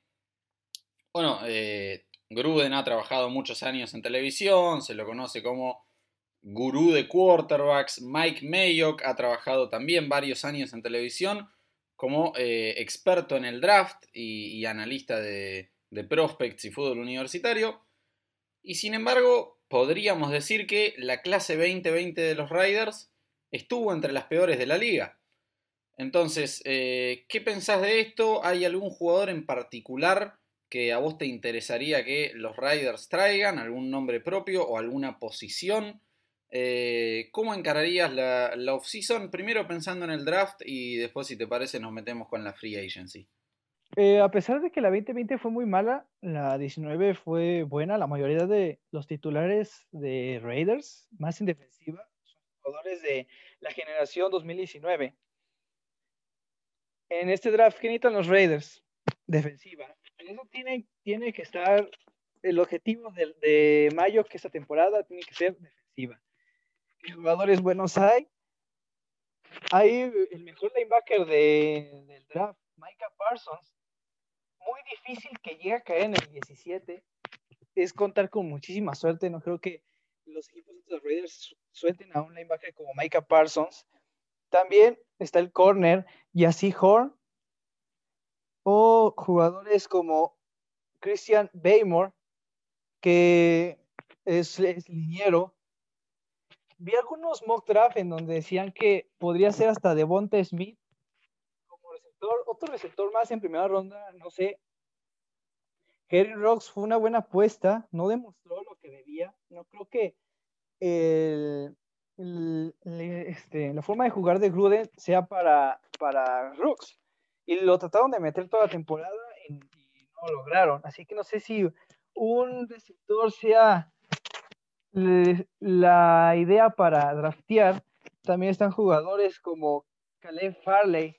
bueno, eh, Gruden ha trabajado muchos años en televisión, se lo conoce como gurú de quarterbacks. Mike Mayock ha trabajado también varios años en televisión como eh, experto en el draft y, analista de, de, prospects y fútbol universitario. Y sin embargo, podríamos decir que la clase 2020 de los Raiders estuvo entre las peores de la liga. Entonces, eh, ¿qué pensás de esto? ¿Hay algún jugador en particular que a vos te interesaría que los Riders traigan, algún nombre propio o alguna posición. Eh, ¿Cómo encararías la, la off-season? Primero pensando en el draft y después, si te parece, nos metemos con la free agency. Eh, a pesar de que la 2020 fue muy mala, la 19 fue buena. La mayoría de los titulares de Raiders, más en defensiva, son jugadores de la generación 2019. En este draft, ¿qué necesitan los Raiders? Defensiva eso tiene, tiene que estar, el objetivo de, de Mayo, que esta temporada tiene que ser defensiva. ¿Qué jugadores buenos hay? Hay el mejor linebacker de, del draft, Micah Parsons. Muy difícil que llegue a caer en el 17. Es contar con muchísima suerte. No creo que los equipos de los Raiders suelten a un linebacker como Micah Parsons. También está el corner, Yassi Horn, o jugadores como Christian Baymore, que es, es liniero. Vi algunos mock draft en donde decían que podría ser hasta Devonta Smith como receptor, otro receptor más en primera ronda, no sé. Harry Rocks fue una buena apuesta, no demostró lo que debía. No creo que el, este, la forma de jugar de Gruden sea para, para Rooks y lo trataron de meter toda la temporada y, no lo lograron. Así que no sé si un receptor sea la idea para draftear. También están jugadores como Caleb Farley,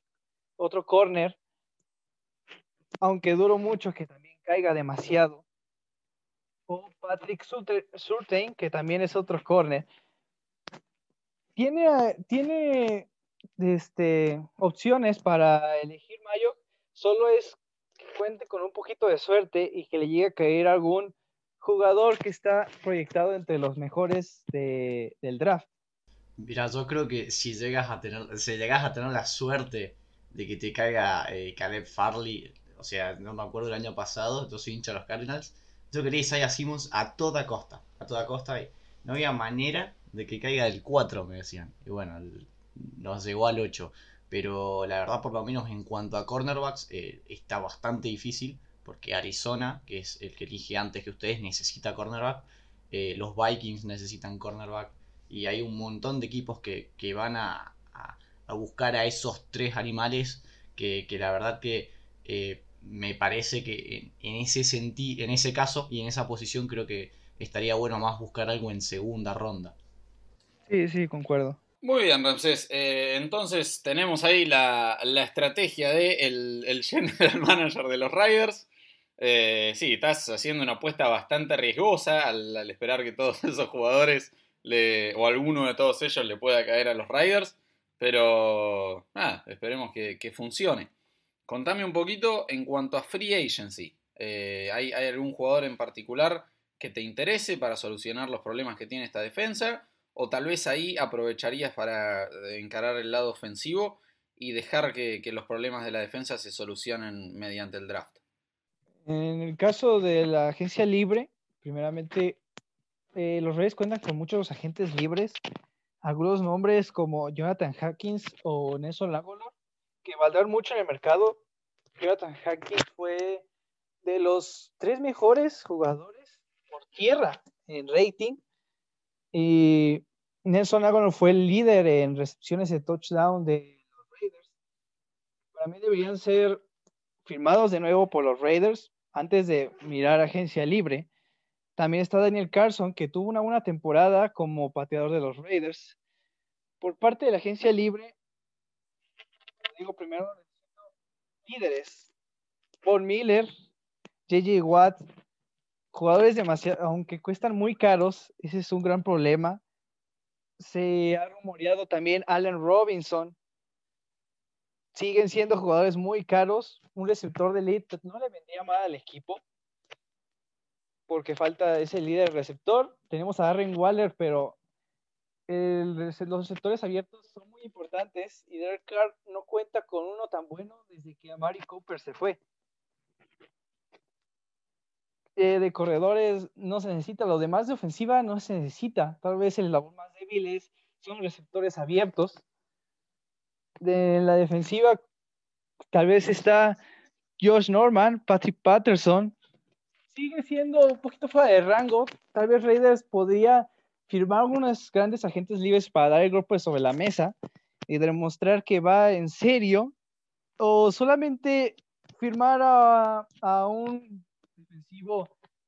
otro corner, aunque duro mucho que también caiga demasiado. O Patrick Surtain, que también es otro corner. Tiene, tiene este, opciones para elegir Mayo, solo es que cuente con un poquito de suerte y que le llegue a caer algún jugador que está proyectado entre los mejores de, del draft. Mira, yo creo que si llegas a tener, si llegas a tener la suerte de que te caiga eh, Caleb Farley, o sea, no me acuerdo el año pasado, yo soy hincha de los Cardinals, yo quería Isaiah Simmons a toda costa, a toda costa, no había manera de que caiga del 4, me decían. Y bueno, el, nos llegó al 8. Pero la verdad, por lo menos en cuanto a cornerbacks, eh, está bastante difícil. porque Arizona, que es el que elige antes que ustedes, necesita cornerback, eh, los Vikings necesitan cornerback, y hay un montón de equipos que, van a, buscar a esos tres animales que, la verdad que eh, me parece que en, ese en ese caso y en esa posición creo que estaría bueno más buscar algo en segunda ronda. Sí, sí, concuerdo. Muy bien, Ramsés. Eh, entonces tenemos ahí la, estrategia de el, general manager de los Riders. Eh, sí, estás haciendo una apuesta bastante riesgosa al, esperar que todos esos jugadores le, o alguno de todos ellos le pueda caer a los Riders. Pero nada, esperemos que, funcione. Contame un poquito en cuanto a free agency. Eh, ¿hay, ¿Hay algún jugador en particular que te interese para solucionar los problemas que tiene esta defensa? O tal vez ahí aprovecharías para eh, encarar el lado ofensivo y dejar que, los problemas de la defensa se solucionen mediante el draft. En el caso de la agencia libre, primeramente, eh, los Reyes cuentan con muchos agentes libres, algunos nombres como Jonathan Hackins o Nelson Lagolor, que valdrán mucho en el mercado. Jonathan Hackins fue de los tres mejores jugadores por tierra en rating y Nelson Aguilar fue el líder en recepciones de touchdown de los Raiders. Para mí deberían ser firmados de nuevo por los Raiders antes de mirar agencia libre. También está Daniel Carson, que tuvo una buena temporada como pateador de los Raiders. Por parte de la agencia libre, digo primero, líderes. Paul Miller, JJ Watt, jugadores demasiado, aunque cuestan muy caros, ese es un gran problema. Se ha rumoreado también Allen Robinson. Siguen siendo jugadores muy caros. Un receptor de elite no le vendría mal al equipo porque falta ese líder receptor. Tenemos a Darren Waller, pero los receptores abiertos son muy importantes y Derek Carr no cuenta con uno tan bueno desde que Amari Cooper se fue. Eh, de corredores no se necesita, lo demás de ofensiva no se necesita. Tal vez el labor más débil es, son receptores abiertos. De la defensiva, tal vez está Josh Norman, Patrick Patterson. Sigue siendo un poquito fuera de rango. Tal vez Raiders podría firmar algunos grandes agentes libres para dar el golpe sobre la mesa y demostrar que va en serio. O solamente firmar a, a un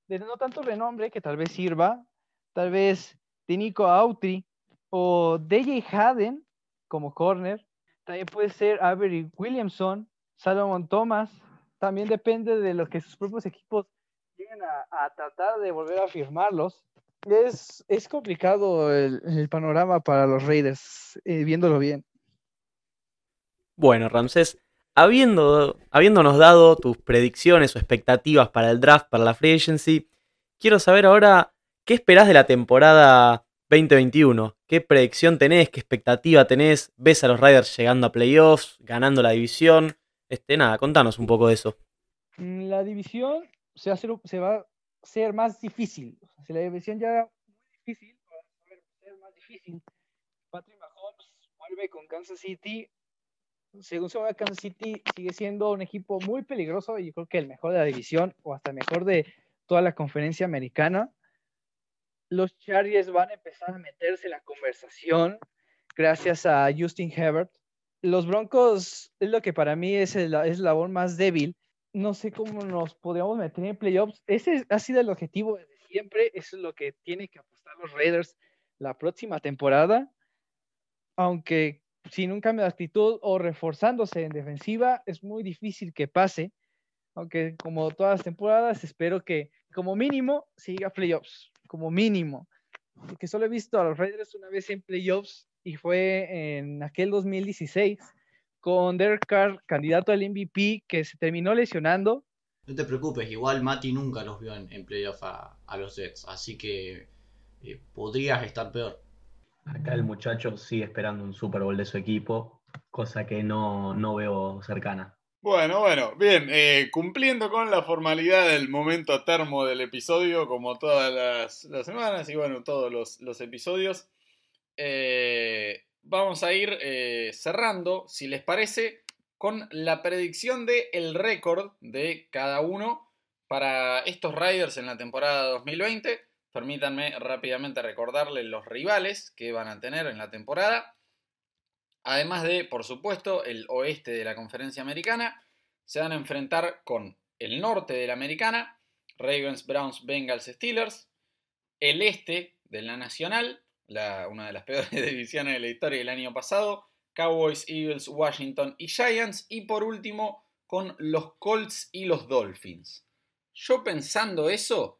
de no tanto renombre que tal vez sirva, tal vez de Nico Autry o DJ Haden como corner, también puede ser Avery Williamson, Salomon Thomas, también depende de lo que sus propios equipos lleguen a, tratar de volver a firmarlos. Es, es complicado el, panorama para los Raiders, eh, viéndolo bien. Bueno, Ramsés, habiendo, habiéndonos dado tus predicciones o expectativas para el draft, para la free agency, quiero saber ahora qué esperás de la temporada 2021. ¿Qué predicción tenés? ¿Qué expectativa tenés? ¿Ves a los Riders llegando a playoffs, ganando la división? Este, nada, contanos un poco de eso. Mm, la división se va a ser, más difícil. si la división ya era muy difícil, va a ser más difícil. Patrick Mahomes vuelve con Kansas City según se va Kansas City, sigue siendo un equipo muy peligroso y yo creo que el mejor de la división o hasta el mejor de toda la conferencia americana. Los Chargers van a empezar a meterse en la conversación gracias a Justin Herbert. Los Broncos es lo que para mí es, el, es la labor más débil. No sé cómo nos podríamos meter en playoffs. Ese ha sido el objetivo desde siempre. Eso es lo que tiene que apostar los Raiders la próxima temporada. Aunque sin un cambio de actitud o reforzándose en defensiva, es muy difícil que pase. Aunque como todas las temporadas, espero que como mínimo siga playoffs, como mínimo. Porque solo he visto a los Raiders una vez en playoffs y fue en aquel 2016 con Derek Carr, candidato al MVP, que se terminó lesionando. No te preocupes, igual Mati nunca los vio en, playoffs a, los Jets, así que eh, podrías estar peor. Acá el muchacho sigue esperando un Super Bowl de su equipo, cosa que no, veo cercana. Bueno, bueno, bien, eh, cumpliendo con la formalidad del momento termo del episodio, como todas las, semanas y bueno, todos los, episodios, eh, vamos a ir eh, cerrando, si les parece, con la predicción del el récord de cada uno para estos Riders en la temporada 2020, permítanme rápidamente recordarles los rivales que van a tener en la temporada. Además de, por supuesto, el oeste de la conferencia americana, se van a enfrentar con el norte de la americana, Ravens, Browns, Bengals, Steelers, el este de la nacional, una de las peores divisiones de la historia del año pasado, Cowboys, Eagles, Washington y Giants, y por último con los Colts y los Dolphins. Yo pensando eso,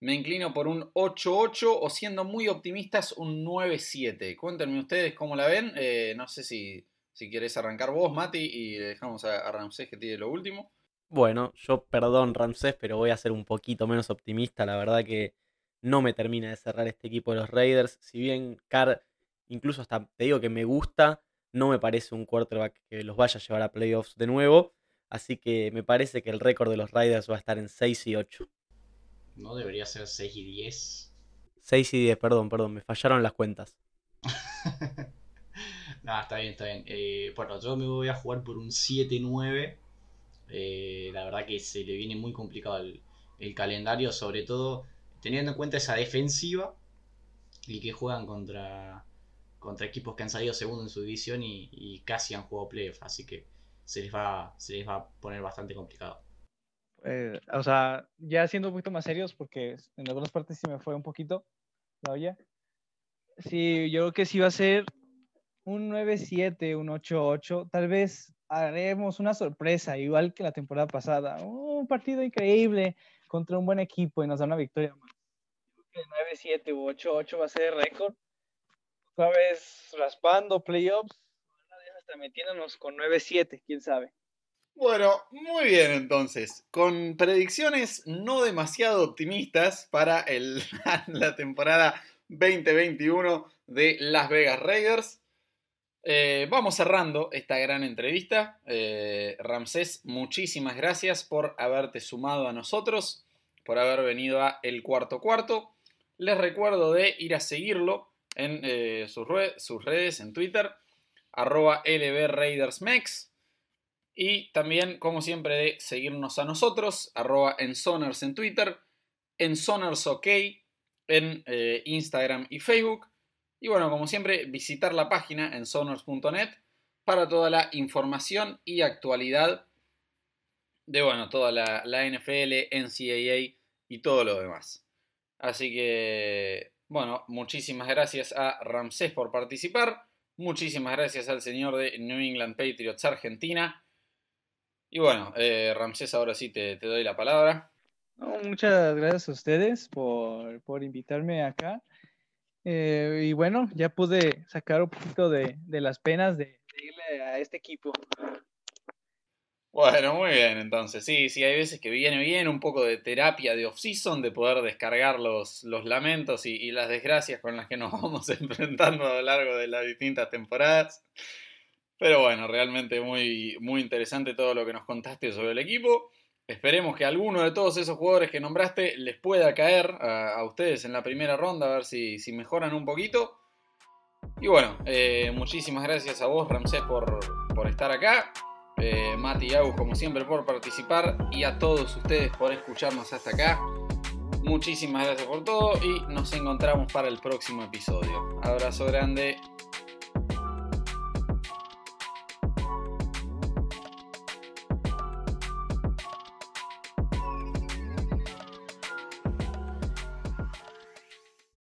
me inclino por un 8-8 o siendo muy optimistas un 9-7. Cuéntenme ustedes cómo la ven. Eh, no sé si, si quieres arrancar vos, Mati, y dejamos a, a Ramsés que tiene lo último. Bueno, yo perdón Ramsés, pero voy a ser un poquito menos optimista. La verdad que no me termina de cerrar este equipo de los Raiders. Si bien Carr, incluso hasta te digo que me gusta, no me parece un quarterback que los vaya a llevar a playoffs de nuevo. Así que me parece que el récord de los Raiders va a estar en 6 y 8. ¿No debería ser 6 y 10? 6 y 10, perdón, perdón, me fallaron las cuentas. no, está bien, está bien. Eh, bueno, yo me voy a jugar por un 7-9. Eh, la verdad que se le viene muy complicado el, calendario, sobre todo teniendo en cuenta esa defensiva y que juegan contra, contra equipos que han salido segundo en su división y, y casi han jugado playoff. Así que se les va, se les va a poner bastante complicado. Eh, o sea, ya siendo un poquito más serios, porque en algunas partes sí me fue un poquito la olla. Sí, yo creo que sí va a ser un 9-7, un 8-8. Tal vez haremos una sorpresa, igual que la temporada pasada. Un partido increíble contra un buen equipo y nos da una victoria más. 9-7 u 8-8 va a ser récord. Otra vez raspando playoffs metiéndonos con 9-7, quién sabe. Bueno, muy bien entonces. Con predicciones no demasiado optimistas para el, la temporada 2021 de Las Vegas Raiders. Eh, vamos cerrando esta gran entrevista. Eh, Ramsés, muchísimas gracias por haberte sumado a nosotros, por haber venido a El Cuarto Cuarto. Les recuerdo de ir a seguirlo en eh, sus, redes, en Twitter, arroba lbraidersmex. Y también, como siempre, de seguirnos a nosotros, arroba ensoners en Twitter, ensoners ok en eh, Instagram y Facebook. Y bueno, como siempre, visitar la página ensoners.net para toda la información y actualidad de, bueno, toda la, la NFL, NCAA y todo lo demás. Así que, bueno, muchísimas gracias a Ramsés por participar. Muchísimas gracias al señor de New England Patriots Argentina. Y bueno, eh, Ramsés, ahora sí te, doy la palabra. muchas gracias a ustedes por, invitarme acá. Eh, y bueno, ya pude sacar un poquito de, las penas de, de irle a este equipo. Bueno, muy bien, entonces sí, sí, hay veces que viene bien un poco de terapia de off-season, de poder descargar los, los lamentos y, las desgracias con las que nos vamos enfrentando a lo largo de las distintas temporadas. Pero bueno, realmente muy, muy interesante todo lo que nos contaste sobre el equipo. Esperemos que alguno de todos esos jugadores que nombraste les pueda caer a, ustedes en la primera ronda, a ver si, si mejoran un poquito. Y bueno, eh, muchísimas gracias a vos, Ramsés, por, por estar acá eh, Mati y Agus como siempre por participar y a todos ustedes por escucharnos hasta acá. Muchísimas gracias por todo y nos encontramos para el próximo episodio. Abrazo grande.